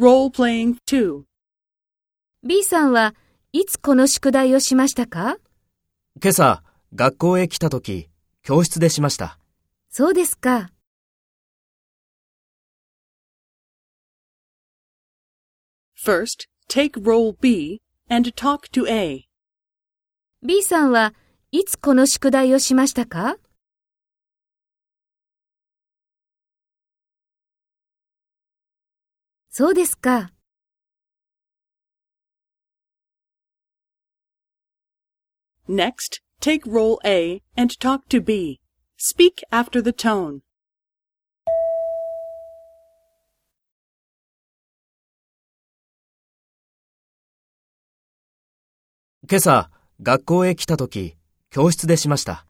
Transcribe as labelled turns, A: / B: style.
A: Role playing 2.
B: B さんはいつこの宿題をしましたか？
C: 今朝、学校へ来た時、教室でしました。
B: そうですか。
A: First, take role B and talk to A.
B: B さんはいつこの宿題をしましたか？そうですか。
A: Next, take role A and talk to B. Speak after the tone.
C: 今朝、学校へ来た時、教室でしました。